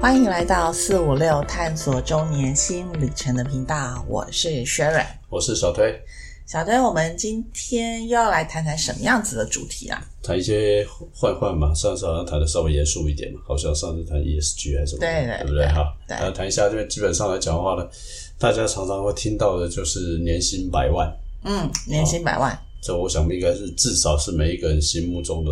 欢迎来到四五六探索周年新旅程的频道，我是 Sharon，我是小推。小推，我们今天又要来谈谈什么样子的主题啊？谈一些换换嘛，上次好像谈的稍微严肃一点嘛，好像上次谈 ESG 还是什么，对对对不对？哈，对呃，谈一下，这边基本上来讲的话呢，大家常常会听到的就是年薪百万，嗯，年薪百万，这我想应该是至少是每一个人心目中的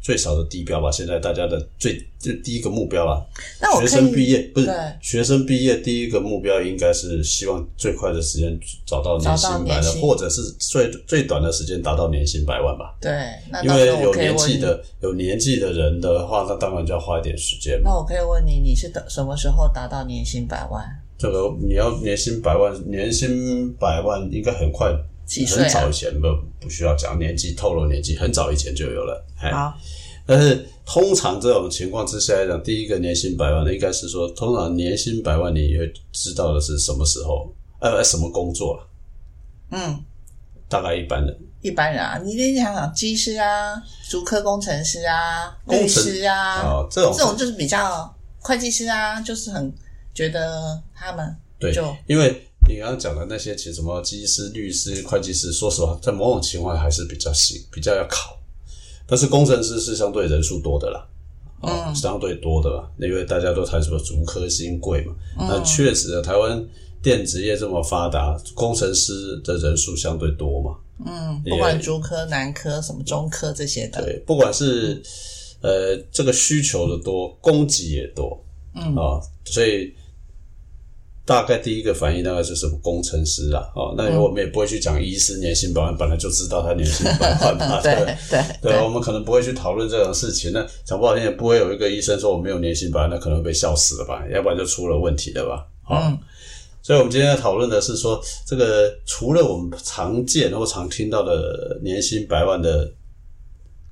最少的地标吧。现在大家的最就第一个目标啦，那我学生毕业不是学生毕业第一个目标应该是希望最快的时间找到年薪百万，或者是最最短的时间达到年薪百万吧。对，那因为有年纪的有年纪的人的话，那当然就要花一点时间嘛。那我可以问你，你是等什么时候达到年薪百万？这个你要年薪百万，年薪百万应该很快，几岁啊很早以前不不需要讲年纪透露年纪，很早以前就有了。哎，好，但是通常这种情况之下来讲，第一个年薪百万的应该是说，通常年薪百万你会知道的是什么时候，呃，什么工作了？嗯，大概一般人一般人啊，你得想想，技师啊，足科工程师啊，律工程师啊，啊，这种这种就是比较会计师啊，就是很觉得他们对就，因为你刚刚讲的那些，其实什么技师、律师、会计师，说实话，在某种情况还是比较细，比较要考。但是工程师是相对人数多的啦，啊、嗯相对多的啦，因为大家都谈什么竹科新贵嘛，嗯。那确实的，台湾电子业这么发达，工程师的人数相对多嘛，嗯，不管竹科、南科、什么中科这些的，对，不管是呃这个需求的多，供给也多，嗯。啊，所以大概第一个反应大概是什么工程师啊，哦，那嗯我们也不会去讲医师年薪百万，本来就知道他年薪百万嘛，对对对对，我们可能不会去讨论这种事情。那讲不好听，也不会有一个医生说我没有年薪百万，那可能会被笑死了吧？要不然就出了问题了吧？啊、嗯所以我们今天要讨论的是说，这个除了我们常见或常听到的年薪百万的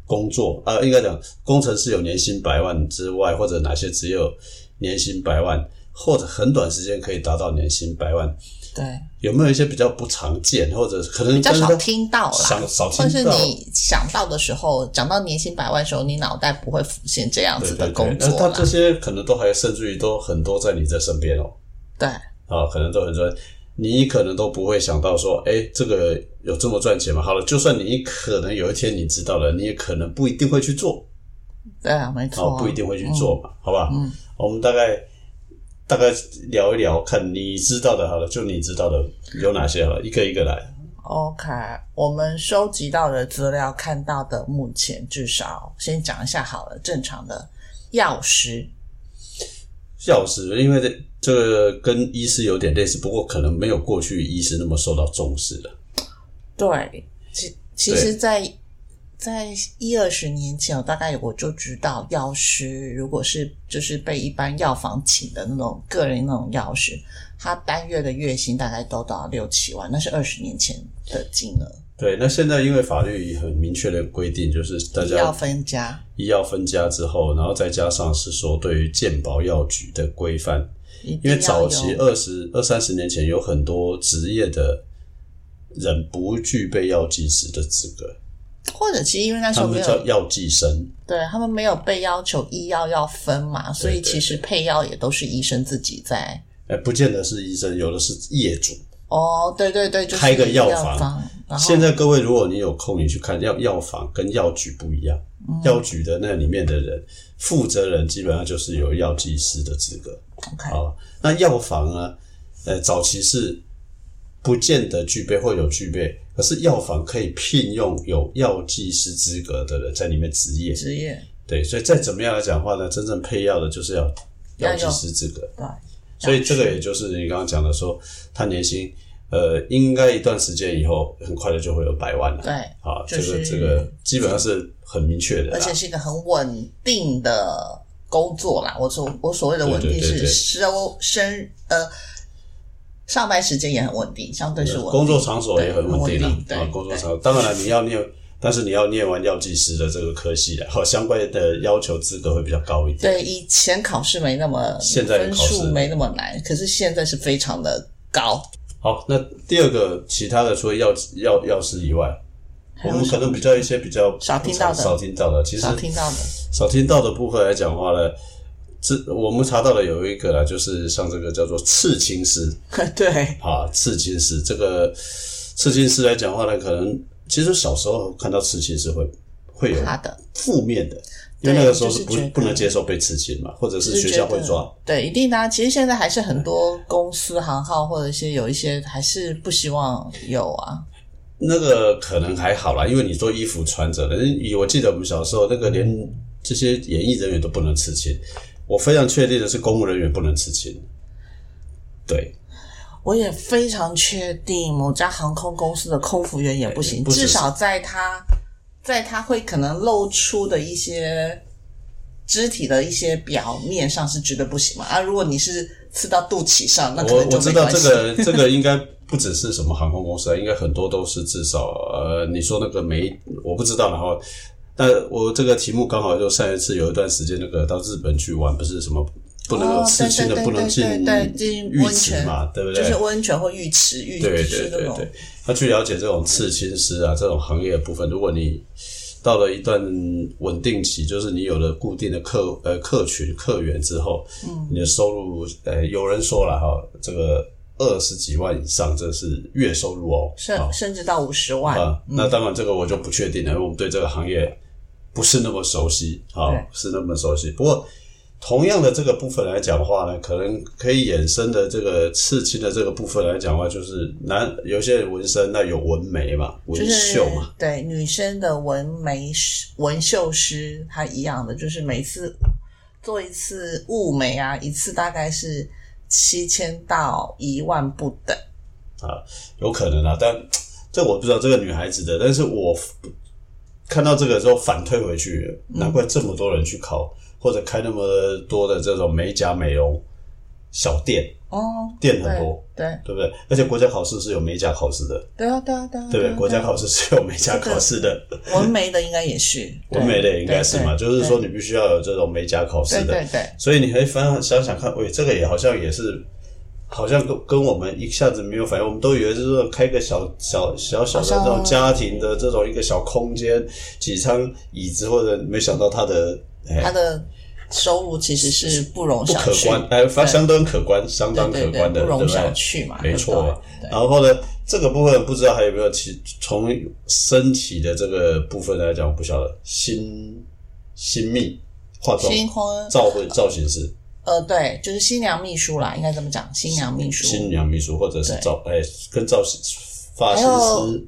工作，啊、应该讲工程师有年薪百万之外，或者哪些只有年薪百万，或者很短时间可以达到年薪百万，对，有没有一些比较不常见，或者可能比较少听到啦，少少或是听到。你想到的时候，讲到年薪百万的时候，你脑袋不会浮现这样子的工作那他这。些可能都还甚至于都很多在你的身边哦，对，啊，可能都很多，你可能都不会想到说，哎，这个有这么赚钱吗？好了，就算你可能有一天你知道了，你也可能不一定会去做，对啊，没错不一定会去做嘛，好吧？嗯，我们大概大概聊一聊，看你知道的，好了，就你知道的有哪些好了，一个一个来。OK，我们收集到的资料看到的，目前至少先讲一下好了，正常的药师，药师，因为这这个跟医师有点类似，不过可能没有过去医师那么受到重视了。对，其其实在，在一二十年前，我大概我就知道药师，如果是就是被一般药房请的那种个人那种药师，他单月的月薪大概都到六七万，那是二十年前的金额，对，那现在因为法律很明确的规定，就是大家医药分家，医药分家之后，然后再加上是说对于健保药局的规范，因因为早期二十二三十年前有很多职业的人不具备药剂师的资格，或者其实因为那时他候没有叫药剂生。对他们没有被要求医药要分嘛，所以其实配药也都是医生自己在。哎，不见得是医生，有的是业主。哦，对对对，就是开个药药房现在各位，如果你有空，你去看药药房跟药局不一样，嗯药局的那里面的人，负责人基本上就是有药剂师的资格。OK，好，那药房呢？呃，早期是不见得具备或有具备，可是药房可以聘用有药剂师资格的人在里面执业。执业对，所以再怎么样来讲话呢，真正配药的就是要药剂师资格。对，所以这个也就是你刚刚讲的说，他年薪呃，应该一段时间以后，很快的就会有百万了。对，啊，这个就是这个基本上是很明确的，而且是一个很稳定的工作啦。我所我所谓的稳定是收生呃上班时间也很稳定，相对是稳定工作场所也很稳定对啊。对啊，工作场所当然了，你要念，但是你要念完药剂师的这个科系的，好，相关的要求资格会比较高一点。对，以前考试没那么分现在的考试数没那么难，可是现在是非常的高。好，那第二个其他的，除了药药药师以外，我们可能比较一些比较少听到的少听到的，其实少听到的，少听到的部分来讲的话呢，这我们查到的有一个啦，就是像这个叫做刺青师 对，啊，刺青师这个刺青师来讲的话呢，可能其实小时候看到刺青师会会有他的负面的，因为那个时候是不就是不能接受被刺青嘛，或者是就是学校会抓。对，一定的、啊。其实现在还是很多公司行号或者一些有一些还是不希望有啊。那个可能还好啦，因为你做衣服穿着的，以我记得我们小时候那个连这些演艺人员都不能刺青，我非常确定的是公务人员不能刺青。对，我也非常确定，某家航空公司的空服员也不行，不至少在他在他会可能露出的一些肢体的一些表面上是绝对不行嘛。啊，如果你是刺到肚脐上，那可我能就我知道这。个这个应该不只是什么航空公司啊，应该很多都是至少呃，你说那个没我不知道，然后。但我这个题目刚好就上一次有一段时间，那个到日本去玩，不是什么不能哦有刺青的，不能进浴温泉池嘛，对不对？就是温泉或浴池、浴对对对对，那去了解这种刺青师啊这种行业的部分，如果你到了一段稳定期，就是你有了固定的客呃客群客源之后，嗯，你的收入呃有人说了哈，这个二十几万以上，这是月收入哦，甚啊甚至到五十万。啊，那当然这个我就不确定了，因为我们对这个行业不是那么熟悉啊不，是那么熟悉。不过同样的这个部分来讲的话呢，可能可以衍生的这个刺青的这个部分来讲的话，就是男有些纹身，那有纹眉嘛，纹就是绣嘛，对女生的纹眉师、纹绣师，她一样的，就是每次做一次雾眉啊，一次大概是七千到一万不等。啊，有可能啊，但这我不知道这个女孩子的，但是我看到这个之后反推回去，难怪这么多人去考，或者开那么多的这种美甲美容小店，哦，店很多，对对。不对？而且国家考试是有美甲考试的，对啊，对啊，对啊，对不对？啊国家考试是有美甲考试的，纹眉的应该也是，对纹眉的也应该是嘛，就是说你必须要有这种美甲考试的，对对对，所以你可以翻想想看，喂，这个也好像也是，好像跟跟我们一下子没有反应，我们都以为就是说开个小小小小的这种家庭的这种一个小空间，几张椅子，或者没想到他的哎他的收入其实是不容不小觑，可观，哎，反相当可观，相当可观的，对不不容小对？觑嘛，没错然后呢，这个部分不知道还有没有其从身体的这个部分来讲，我不晓得新新密化妆新婚造会造型师。呃，对，就是新娘秘书啦，应该怎么讲，新娘秘书，新娘秘书或者是对。造哎跟造型师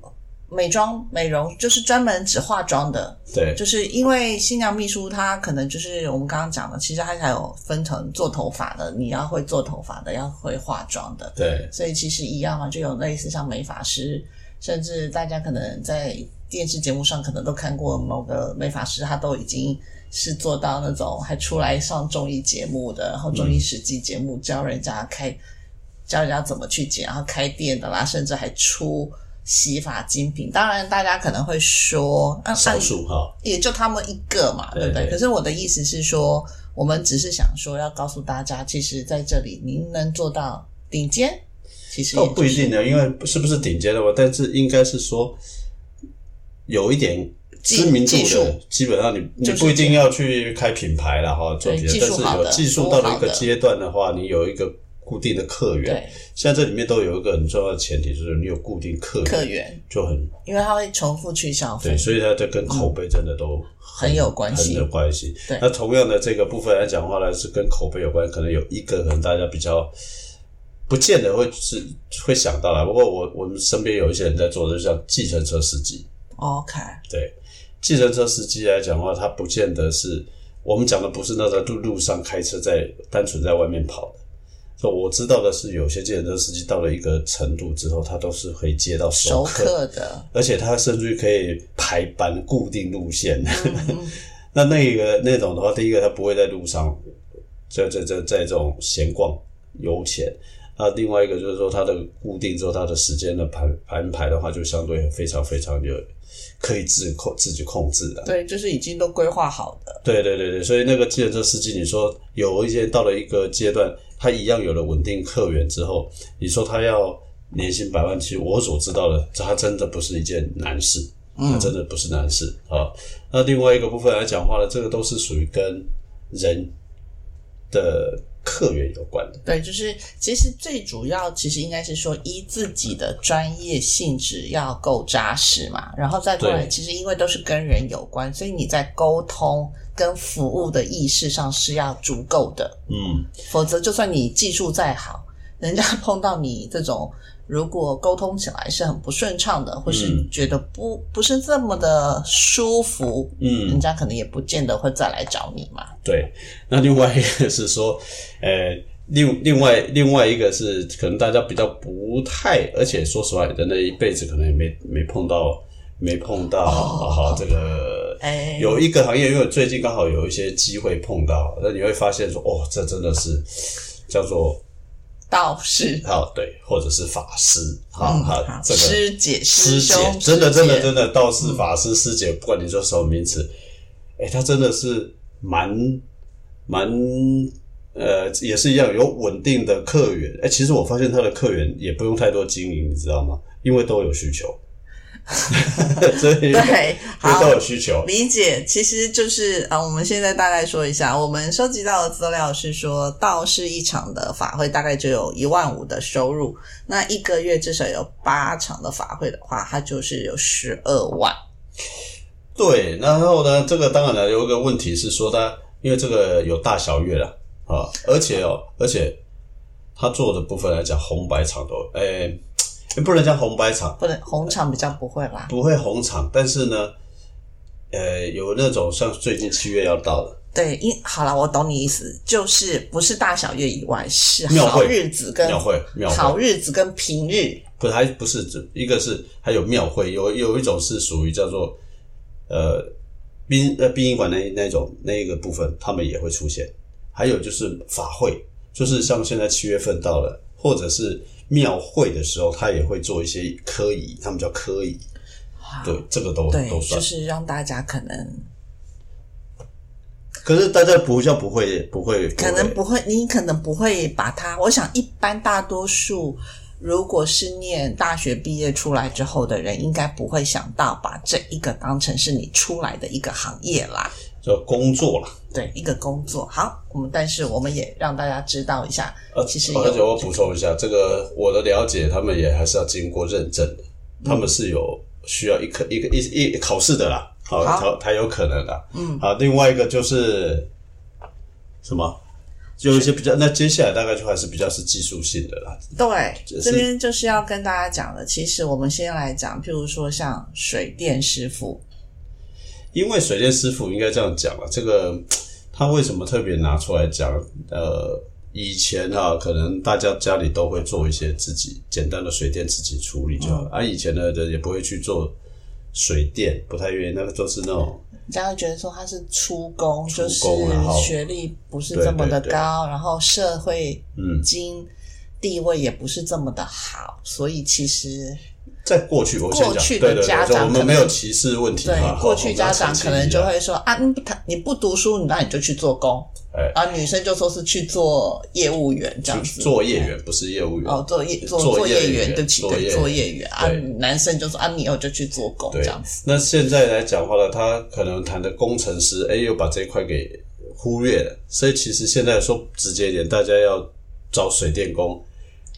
美妆美容，就是专门只化妆的，对。就是因为新娘秘书她可能就是我们刚刚讲的，其实她还有分成做头发的，你要会做头发的，要会化妆的，对。所以其实一样嘛，就有类似像美发师，甚至大家可能在电视节目上可能都看过某个美发师，他都已经是做到那种还出来上综艺节目的，然后综艺实际节目教人家开，教人家怎么去剪，然后开店的啦，甚至还出洗发精品。当然，大家可能会说，啊，少数哈，也就他们一个嘛，对不对？可是我的意思是说，我们只是想说要告诉大家，其实在这里您能做到顶尖，其实也、倒就是、不一定的，因为是不是顶尖的嘛？但是应该是说有一点知名度的，基本上你你就是不一定要去开品牌了哈，做对别的，但是有技术到了一个阶段的话，你有一个固定的客源。对。现在这里面都有一个很重要的前提，就是你有固定客源客源，就很因为它会重复去消费。对，，所以它这跟口碑真的都很有关系。很有关系。对。那同样的这个部分来讲的话呢，是跟口碑有关，可能有一个可能大家比较不见得会是会想到啦。不过我我们身边有一些人在做的，就像计程车司机，OK，对，计程车司机来讲的话，他不见得是我们讲的不是那在路路上开车在单纯在外面跑的。就我知道的是，有些计程车司机到了一个程度之后，他都是可以接到熟客客的，而且他甚至于可以排班固定路线。嗯 那那个那种的话，第一个他不会在路上在在在在这种闲逛悠闲。那另外一个就是说，它的固定之后，它的时间的排安排的话，就相对非常非常有可以自控自己控制的。对，就是已经都规划好的，对对对对，所以那个计程车司机，你说有一些到了一个阶段，他一样有了稳定客源之后，你说他要年薪百万，其实我所知道的，他真的不是一件难事，他真的不是难事啊。那另外一个部分来讲话呢，这个都是属于跟人的客源有关的。对，就是其实最主要，其实应该是说依自己的专业性质要够扎实嘛，然后再过来，其实因为都是跟人有关，所以你在沟通跟服务的意识上是要足够的，嗯，否则就算你技术再好，人家碰到你这种。如果沟通起来是很不顺畅的，或是嗯觉得不不是这么的舒服，嗯人家可能也不见得会再来找你嘛。对。那另外一个是说，呃，另另外另外一个是可能大家比较不太，而且说实话，人的一辈子可能也没没碰到没碰到好、这个。哎，有一个行业，因为最近刚好有一些机会碰到，那你会发现说，哦，这真的是叫做道士，哦对，或者是法师，好嗯好这个师姐、师姐兄，真的真的真的道士、法师、师姐，不管你说什么名词，哎，他真的是蛮蛮呃，也是一样有稳定的客源。哎，其实我发现他的客源也不用太多经营，你知道吗？因为都有需求，所以对，都有需求。理解，其实就是啊，我们现在大概说一下，我们收集到的资料是说，道士一场的法会大概就有一万五的收入，那一个月至少有八场的法会的话，它就是有十二万。对，然后呢，这个当然了，有一个问题是说它，因为这个有大小月了啊，而且哦，而且他做的部分来讲，红白场都，诶，不能叫红白场，不能红场比较不会吧，不会红场，但是呢，呃，有那种像最近七月要到了，对，因好了，我懂你意思，就是不是大小月以外，是庙会好日子跟庙会庙好，日子跟平日，不是还不是指一个是还有庙会，有有一种是属于叫做呃殡呃殡仪馆那那种那一个部分，他们也会出现，还有就是法会，就是像现在七月份到了，或者是庙会的时候，他也会做一些科仪，他们叫科仪，对，这个都对都，算就。是让大家可能可是大家不像不会不会，可能不会，你可能不会把它。我想，一般大多数如果是念大学毕业出来之后的人，应该不会想到把这一个当成是你出来的一个行业啦。叫工作了。对，一个工作。好，我们但是我们也让大家知道一下，呃，其实有而且我补充一下，这个我的了解，他们也还是要经过认证的，他们是有需要一科一个一一考试的啦，好，好才才有可能的。嗯，好，另外一个就是什么？就有一些比较，那接下来大概就还是比较是技术性的啦。对，是这边就是要跟大家讲的。其实我们先来讲，譬如说像水电师傅，因为水电师傅应该这样讲了，这个 他为什么特别拿出来讲？呃，以前啊，可能大家家里都会做一些自己简单的水电自己处理就好，啊，以前的人也不会去做水电，不太愿意，那个都是那种人家会觉得说他是出工，出就是学历不是这么的对对对。高，然后社会嗯。经地位也不是这么的好，所以其实在过去，我先讲，过去的家长我们没有歧视问题对哈。过去家长可能就会会说啊，你不他你不读书，那你就去做工，哎啊，女生就说是去做业务员这样子，作业员，不是业务员哦，做业做作业作业员，员对不起，对，作业员啊，男生就说啊，你以后就去做工这样子，。那现在来讲话呢，他可能谈的工程师，哎，又把这一块给忽略了。所以其实现在说直接一点，大家要找水电工，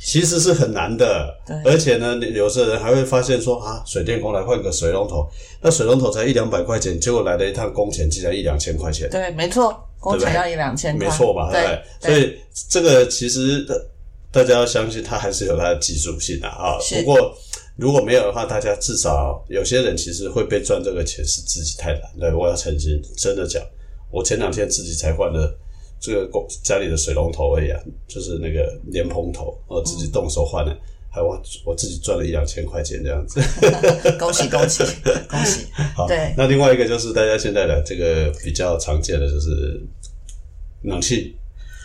其实是很难的。对而且呢，有些人还会发现说啊，水电工来换个水龙头，那水龙头才一两百块钱，结果来了一趟工钱竟然一两千块钱。对，没错，工对不对程要一两千块，没错吧？对对对，，所以这个其实呃大家要相信它还是有它的技术性的啊。不过如果没有的话，大家至少有些人其实会被赚这个钱是自己太懒。对，我要澄清，真的讲，我前两天自己才换了这个公家里的水龙头而已啊，就是那个莲蓬头，我自己动手换的。还我我自己赚了一两千块钱这样子，恭喜恭喜恭喜！好，对那另外一个就是大家现在的这个比较常见的就是冷气、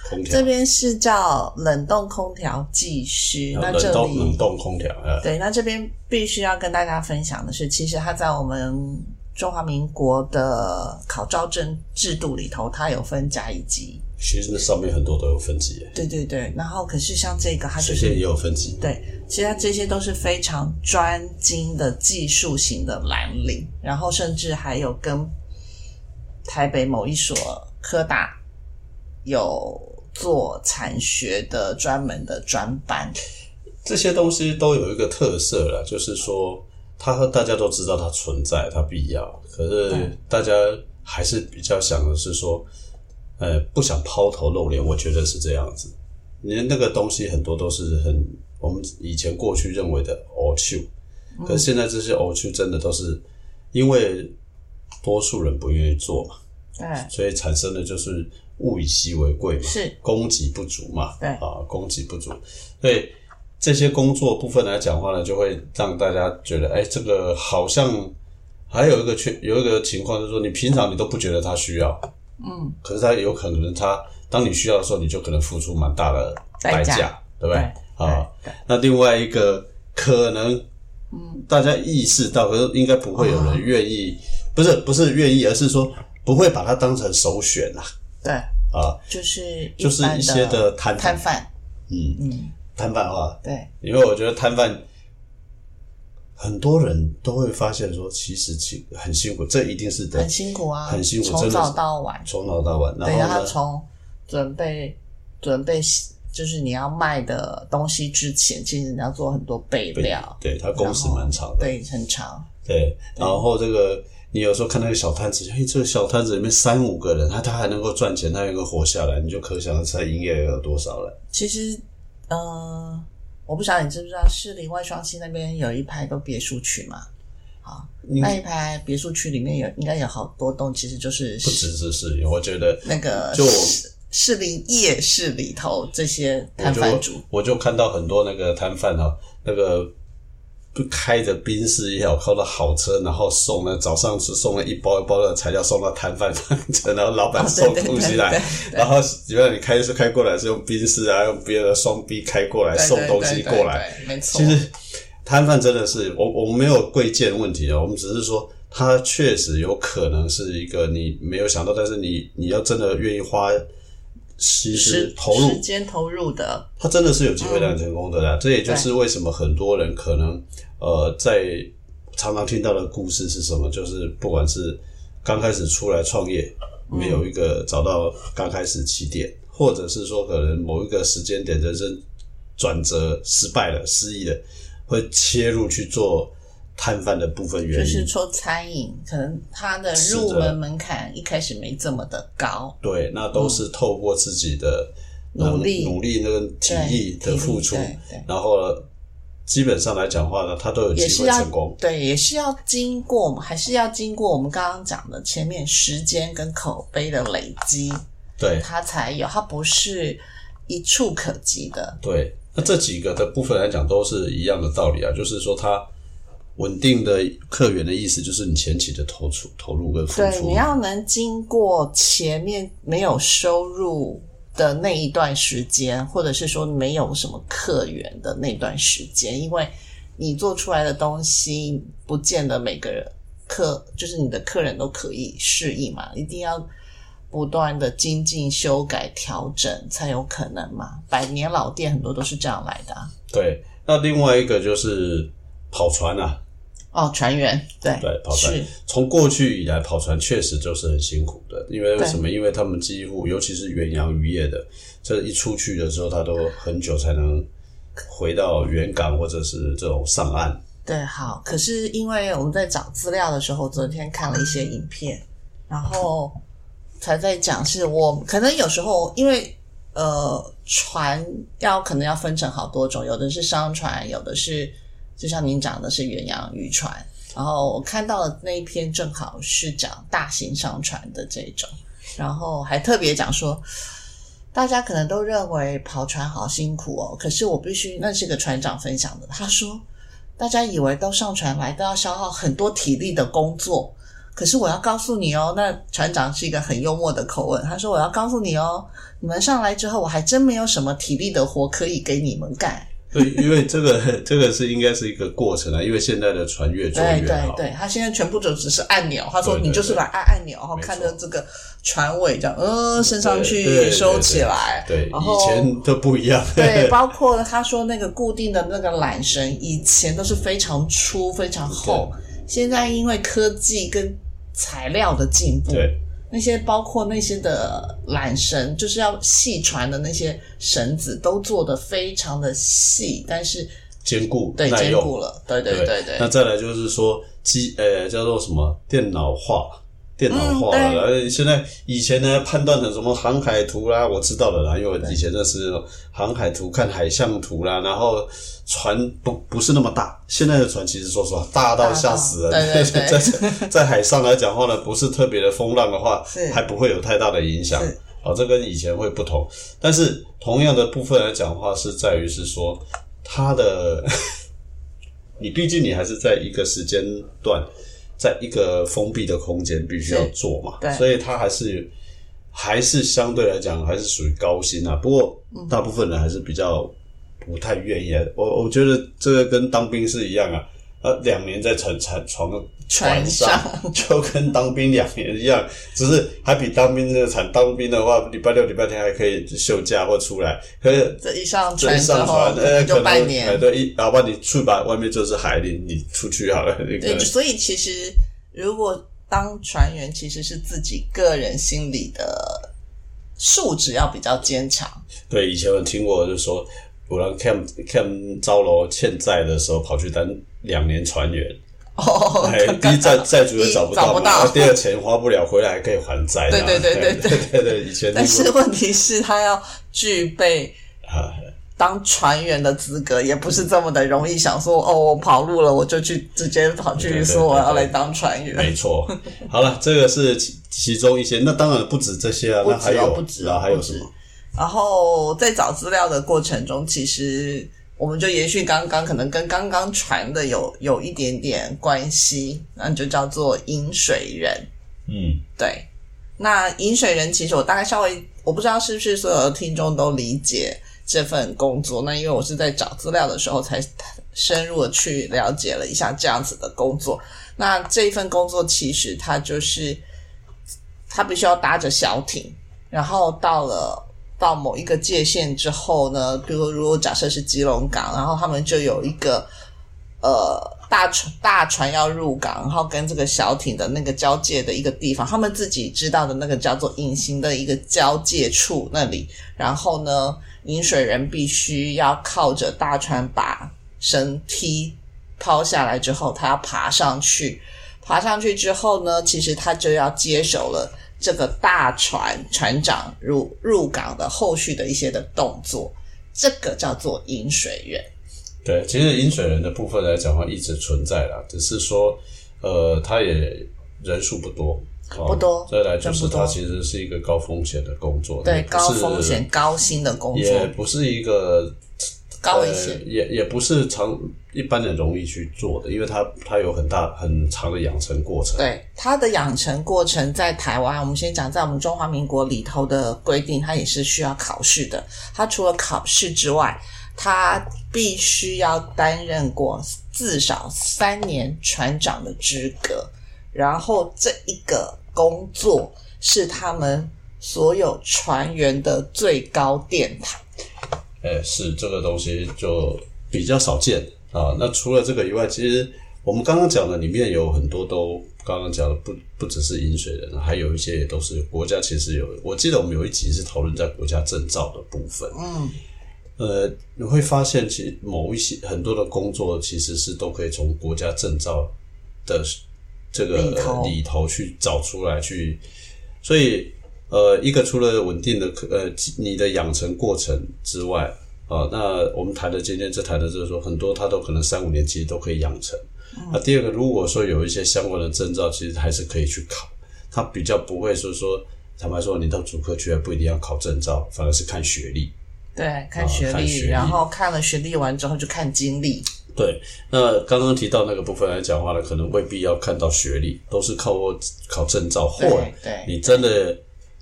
空调这，边是叫冷冻空调技师，那这里冷里冻空调，呃，对，那这边必须要跟大家分享的是，其实它在我们中华民国的考招证制度里头，它有分甲乙级。其实那上面很多都有分级耶，对对对，然后可是像这个，它就是水电也有分级，对，其实它这些都是非常专精的技术型的蓝领，然后甚至还有跟台北某一所科大有做产学的专门的专班。这些东西都有一个特色了，就是说，它大家都知道它存在，它必要，可是大家还是比较想的是说，呃，不想抛头露脸。我觉得是这样子。你那个东西很多都是很我们以前过去认为的偶秀，可是现在这些偶秀真的都是因为多数人不愿意做嘛，对，所以产生的就是物以稀为贵嘛，是。供给不足嘛，对。啊，供给不足，所以这些工作部分来讲话呢，就会让大家觉得，哎，这个好像还有一个缺，有一个情况就是说，你平常你都不觉得他需要，嗯，可是他有可能他当你需要的时候，你就可能付出蛮大的代代价。价，对不对？对啊，那另外一个可能，嗯，大家意识到，可是应该不会有人愿意，不是不是愿意，而是说不会把它当成首选啦，对，啊，就是就是般一些的摊摊贩，嗯，嗯，摊贩化，对，因为我觉得摊贩很多人都会发现说，其实其很辛苦，这一定是的，很辛苦啊，很辛苦，从早到晚，从早到晚，然后后呢，从准备准备就是你要卖的东西之前，其实你要做很多备料，对他工时蛮长的，对，很长，对，然后这个你有时候看那个小摊子，嘿，这个小摊子里面三五个人，他他还能够赚钱，他能够活下来，你就可想而知他营业额有多少了。其实，呃，我不晓得你知不知道，士林外双溪那边有一排都别墅区嘛？好，那一排别墅区里面有应该有好多栋，其实就是不只是是，我觉得那个就士士林夜市里头这些摊贩主，我就看到很多那个摊贩啊，那个不开着宾士也好，开着好车，然后送了早上是送了一包一包的材料送到摊贩上，然后老板哦送东西来，对对然后原来你开是开过来是用宾士啊，用别的双 B 开过来送东西过来，没错。其实摊贩真的是我我们没有贵贱问题啊，我们只是说他确实有可能是一个你没有想到，但是你你要真的愿意花心思时投入时，间投入的，他真的是有机会让你成功的啦。这也就是为什么很多人可能呃在常常听到的故事是什么，就是不管是刚开始出来创业，没有一个找到刚开始起点，或者是说可能某一个时间点人生转折失败了、失意了，会切入去做摊贩的部分原因。就是说餐饮可能它的入门门槛一开始没这么的高，对，那都是透过自己的、呃努力努力那个体力的付出然后基本上来讲话呢，它都有机会成功。对，也是要经过，还是要经过我们刚刚讲的前面时间跟口碑的累积，对它才有，它不是一触可及的。对，那这几个的部分来讲都是一样的道理啊，就是说它稳定的客源的意思，就是你前期的投出、投入跟付出对，出。你要能经过前面没有收入的那一段时间，或者是说没有什么客源的那段时间，因为你做出来的东西不见得每个人客就是你的客人都可以适应嘛，一定要不断的精进、修改、调整才有可能嘛。百年老店很多都是这样来的、啊。对，那另外一个就是跑船啊，哦，船员对对，跑船。从过去以来，跑船确实就是很辛苦的，因为为什么？因为他们几乎，尤其是远洋渔业的，这一出去的时候，他都很久才能回到原港或者是这种上岸。对，好。可是因为我们在找资料的时候，昨天看了一些影片，然后才在讲，是我可能有时候因为呃船要可能要分成好多种，有的是商船，有的是就像您讲的是远洋渔船。然后我看到的那一篇正好是讲大型商船的这种，然后还特别讲说，大家可能都认为跑船好辛苦哦，可是我必须，那是个船长分享的，他说。大家以为都上船来都要消耗很多体力的工作，可是我要告诉你哦，那船长是一个很幽默的口吻，他说我要告诉你哦，你们上来之后，我还真没有什么体力的活可以给你们干。对，因为这个这个是应该是一个过程啊，因为现在的船越做对越好。对对，他现在全部都只是按钮，他说对对你就是来按按钮，然后看着这个船尾这样，呃，升上去收起来，对，然后以前都不一样。对，包括他说那个固定的那个缆绳，以前都是非常粗、非常厚，现在因为科技跟材料的进步，对，那些包括那些的缆绳，就是要细船的那些绳子，都做的非常的细，但是坚固对坚。固了，对对对对对那再来就是说机呃叫做什么电脑化。电脑化嗯了，呃现在以前呢判断的什么航海图啦，我知道了啦，因为我以前那是航海图、看海象图啦，然后船不不是那么大，现在的船其实说实话大到吓死人，对对对。在 在海上来讲话呢，不是特别的风浪的话，还不会有太大的影响。啊。哦，这跟以前会不同，但是同样的部分来讲的话，是在于是说它的，你毕竟你还是在一个时间段，在一个封闭的空间必须要做嘛，对所以它还是还是相对来讲还是属于高薪啊。不过嗯大部分人还是比较不太愿意啊。我我觉得这个跟当兵是一样啊。呃，两年在船船船船上。上，就跟当兵两年一样，只是还比当兵这个惨。当兵的话，礼拜六、礼拜天还可以休假或出来，可是这一上船上船，呃，可就半年，对，一哪怕你去吧，外面就是海，里你出去好了，对，所以其实如果当船员，其实是自己个人心理的素质要比较坚强。对，以前我听过，就是说有人看看招楼欠债的时候，跑去当两年船员，哦，哎，第一债债主也找不到第二钱花不了，回来还可以还债，对对对对对 对对，以前但是问题是，他要具备啊，当船员的资格，也不是这么的容易。想说哦，我跑路了，我就去直接跑去说我要来当船员。没错。好了，这个是其其中一些，那当然不止这些啊，那还有不止啊还有什么？然后在找资料的过程中，其实我们就延续刚刚可能跟刚刚传的有有一点点关系，那就叫做饮水人。嗯，对，那饮水人其实我大概稍微我不知道是不是所有的听众都理解这份工作。那因为我是在找资料的时候才深入的去了解了一下这样子的工作。那这一份工作其实它就是它必须要搭着小艇，然后到了。到某一个界限之后呢，比如如果假设是基隆港，然后他们就有一个呃大船大船要入港，然后跟这个小艇的那个交界的一个地方，他们自己知道的那个叫做隐形的一个交界处那里，然后呢，饮水人必须要靠着大船把绳梯抛下来之后，他要爬上去，爬上去之后呢，其实他就要接手了。这个大船船长入入港的后续的一些的动作，这个叫做饮水人。对，其实饮水人的部分来讲的话，一直存在啦，只是说，呃，他也人数不多，哦、不多再来就是它其实是一个高风险的工作，对高风险、高薪的工作也作，不是一个高危险呃，也也不是常一般人容易去做的，因为它它有很大很长的养成过程。对它的养成过程，在台湾，我们先讲在我们中华民国里头的规定，它也是需要考试的。它除了考试之外，它必须要担任过至少三年船长的资格，然后这一个工作是他们所有船员的最高殿堂。哎，是这个东西就比较少见啊。那除了这个以外，其实我们刚刚讲的里面有很多都刚刚讲的不不只是饮水人，还有一些也都是国家其实有。我记得我们有一集是讨论在国家证照的部分。嗯，呃，你会发现，其实某一些很多的工作其实是都可以从国家证照的这个里头里头去找出来去，所以呃，一个除了稳定的呃你的养成过程之外啊、那我们谈的今天这谈的就是说，很多他都可能三五年其实都可以养成。那、第二个，如果说有一些相关的证照，其实还是可以去考，它比较不会说说，坦白说，你到主科去还不一定要考证照，反而是看学历。对，看学历，然后看了学历完之后就看经历。对，那刚刚提到那个部分来讲话呢，可能未必要看到学历，都是靠过考证照，或你真的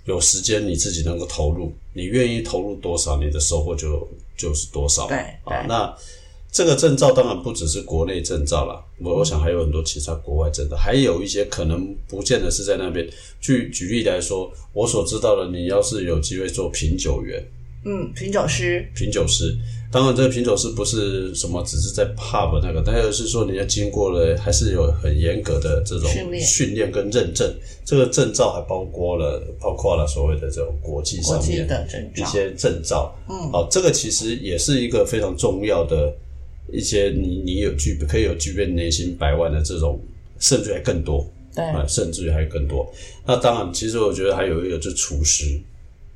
有时间，你自己能够投入，你愿意投入多少，你的收获就就是多少。对啊，那这个证照当然不只是国内证照了，我我想还有很多其他国外证照，还有一些可能不见得是在那边。举举例来说，我所知道的，你要是有机会做品酒员，嗯，品酒师，品酒师。当然，这个品酒师不是什么只是在 pub 那个，但是说你要经过了，还是有很严格的这种训练跟认证。这个证照还包括了，包括了所谓的这种国际上面的证照，一些证照。嗯，好，这个其实也是一个非常重要的一些你你有具可以有具备年薪百万的这种，甚至还更多。对，啊，甚至于还更多。那当然，其实我觉得还有一个就是厨师，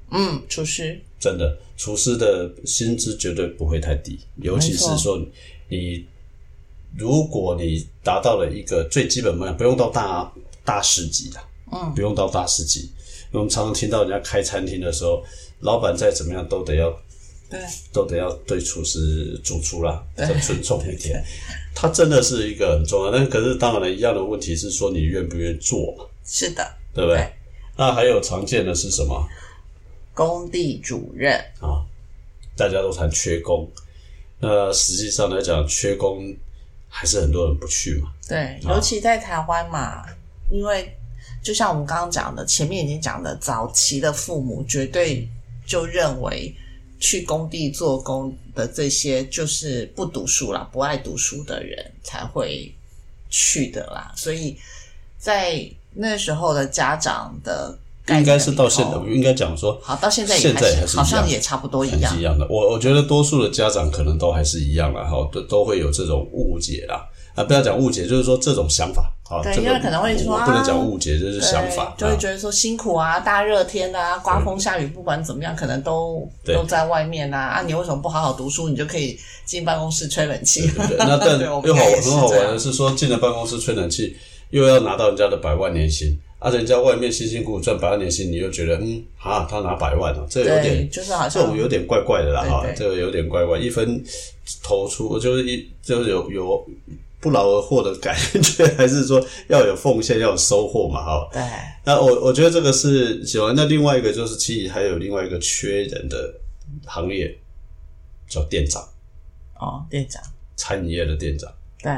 嗯，厨师，真的厨师的薪资绝对不会太低，尤其是说你如果你达到了一个最基本门槛，不用到大大师级的，嗯，不用到大师级。我们常常听到人家开餐厅的时候，老板再怎么样都得要对，都得要对厨师、主厨啦，对。要尊重一点。他真的是一个很重要，但是可是当然了，一样的问题是说你愿不愿意做嘛，是的，对不对？对。那还有常见的是什么工地主任，啊？大家都谈缺工，那实际上来讲，缺工还是很多人不去嘛。对，尤其在台湾嘛，因为就像我们刚刚讲的，前面已经讲的，早期的父母绝对就认为去工地做工的这些就是不读书啦，不爱读书的人才会去的啦，所以在那时候的家长的概应该是到现在，我应该讲说，好到现在也现在还是好像也差不多一样一，样的。我我觉得多数的家长可能都还是一样啦，哈，都都会有这种误解啦。啊，不要讲误解，就是说这种想法对因为可能会说不能啊讲误解，就是想法，就会啊觉得说辛苦啊，大热天的啊，刮风下雨，不管怎么样，可能都对都在外面啊。啊，你为什么不好好读书？你就可以进办公室吹冷气。那但 又好很好玩的是说，进了办公室吹冷气，又要拿到人家的百万年薪，啊，人家外面辛辛苦苦赚百万年薪，你又觉得嗯啊，他拿百万啊，这有，点就是好像这种有点怪怪的啦哈这个有点怪怪，一分投出就是一就是有有不劳而获的感觉，还是说要有奉献，要有收获嘛哈。对。那我我觉得这个是喜欢。那另外一个就是，其实还有另外一个缺人的行业，叫店长，哦，店长，餐饮业的店长，对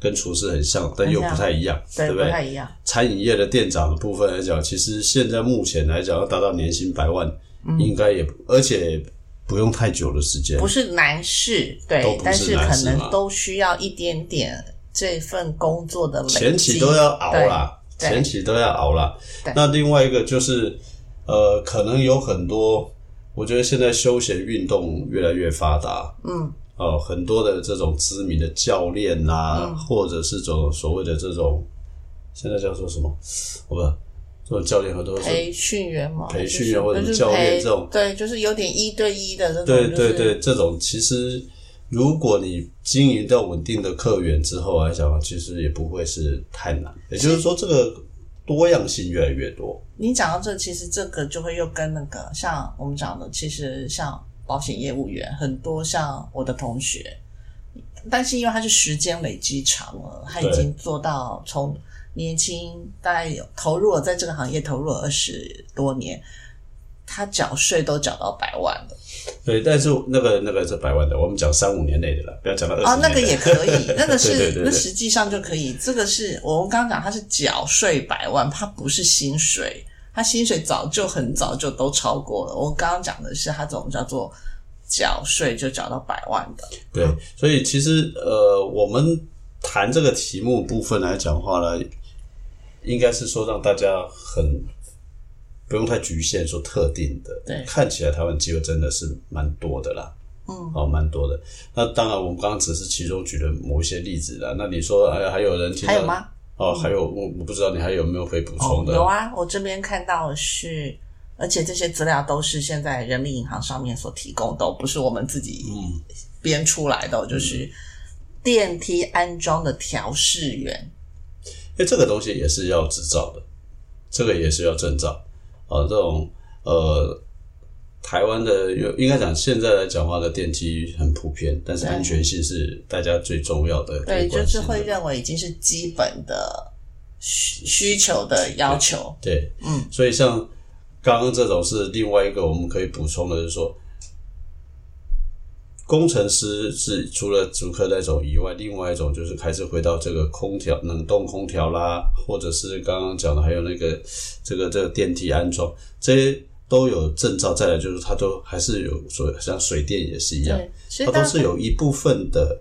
跟厨师很像，但又不太一样，对，不不对？太一样。餐饮业的店长的部分来讲，其实现在目前来讲，要达到年薪百万，嗯应该也而且不用太久的时间不。是难事，都对不，但是可能都需要一点点这份工作的前期都要熬啦，前期都要熬啦。那另外一个就是，呃，可能有很多，我觉得现在休闲运动越来越发达，嗯，哦、很多的这种知名的教练呐、嗯或者是这种所谓的这种，现在叫做什么？我不这种教练很多都是培训员嘛，培训员或者是教练这种对，就是有点一对一的这种，对就是对对，这种其实如果你经营到稳定的客源之后来讲，其实也不会是太难。也就是说，这个多样性越来越多。你讲到这，其实这个就会又跟那个像我们讲的，其实像保险业务员很多，像我的同学，但是因为他是时间累积长了，他已对。经做到从年轻大概有投入了在这个行业投入了二十多年，他缴税都缴到百万了。对，但是那个那个是百万的，我们讲三五年内的了，不要讲到二十啊，年内那个也可以，那个 是那实际上就可以，这个是我们刚刚讲，他是缴税百万，他不是薪水，他薪水早就很早就都超过了。我刚刚讲的是他这种叫做缴税就缴到百万的，对，所以其实呃，我们谈这个题目部分来讲话呢，应该是说让大家很不用太局限，说特定的。对看起来台湾机会真的是蛮多的啦。嗯，哦，蛮多的。那当然，我们刚刚只是其中举了某一些例子啦。那你说，哎，还有人听到还有？吗？哦，还有，我我不知道你还有没有可以补哦充，的？有啊，我这边看到的是，而且这些资料都是现在人民银行上面所提供的哦，不是我们自己嗯编出来的哦，就是电梯安装的调试员。因为这个东西也是要执照的，这个也是要证照啊。这种呃，台湾的有应该讲现在来讲话的电梯很普遍，但是安全性是大家最重要的。对，就是会认为已经是基本的需需求的要求。对，嗯，所以像刚刚这种是另外一个我们可以补充的，就是说，工程师是除了主科那种以外，另外一种就是开始回到这个空调、冷冻空调啦，或者是刚刚讲的还有那个这个这个电梯安装这些都有证照，再来就是它都还是有所像水电也是一样，它都是有一部分的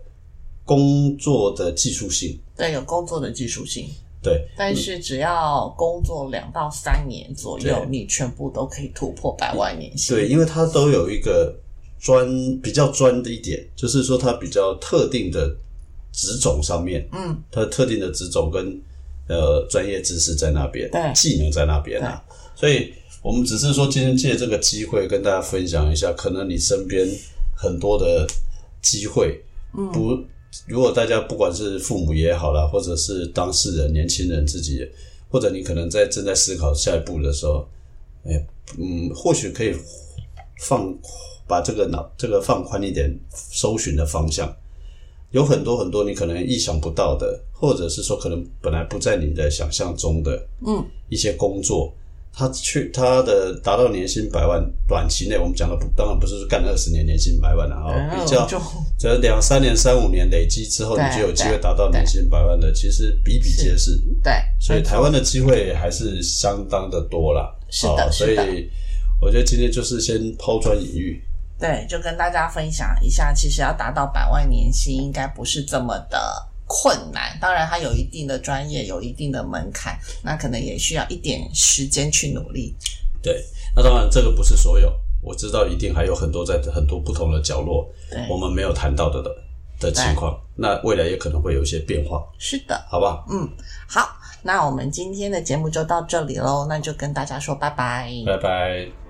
工作的技术性。对有工作的技术性，对，但是只要工作两到三年左右，你全部都可以突破百万年薪。对，因为它都有一个专比较专的一点，就是说它比较特定的职种上面，嗯，它特定的职种跟呃专业知识在那边，对。技能在那边啊，所以我们只是说今天借这个机会跟大家分享一下，可能你身边很多的机会，嗯，不。如果大家不管是父母也好啦，或者是当事人、年轻人自己，或者你可能在正在思考下一步的时候，哎，嗯，或许可以放把这个脑这个放宽一点，搜寻的方向有很多很多你可能意想不到的，或者是说可能本来不在你的想象中的，嗯，一些工作，他去他的达到年薪百万，短期内我们讲的不当然不是干二十年年薪百万了啊，然后比较就这两三年、三五年累积之后，你就有机会达到年薪百万的，其实比比皆是。对，所以台湾的机会还是相当的多啦。是的哦所以我觉得今天就是先抛砖引玉。对，就跟大家分享一下，其实要达到百万年薪，应该不是这么的困难。当然，它有一定的专业，有一定的门槛，那可能也需要一点时间去努力。对，那当然这个不是所有，我知道一定还有很多在很多不同的角落，我们没有谈到的的的情况。那未来也可能会有一些变化，是的，好不好？嗯，好，那我们今天的节目就到这里喽，那就跟大家说拜拜。拜拜。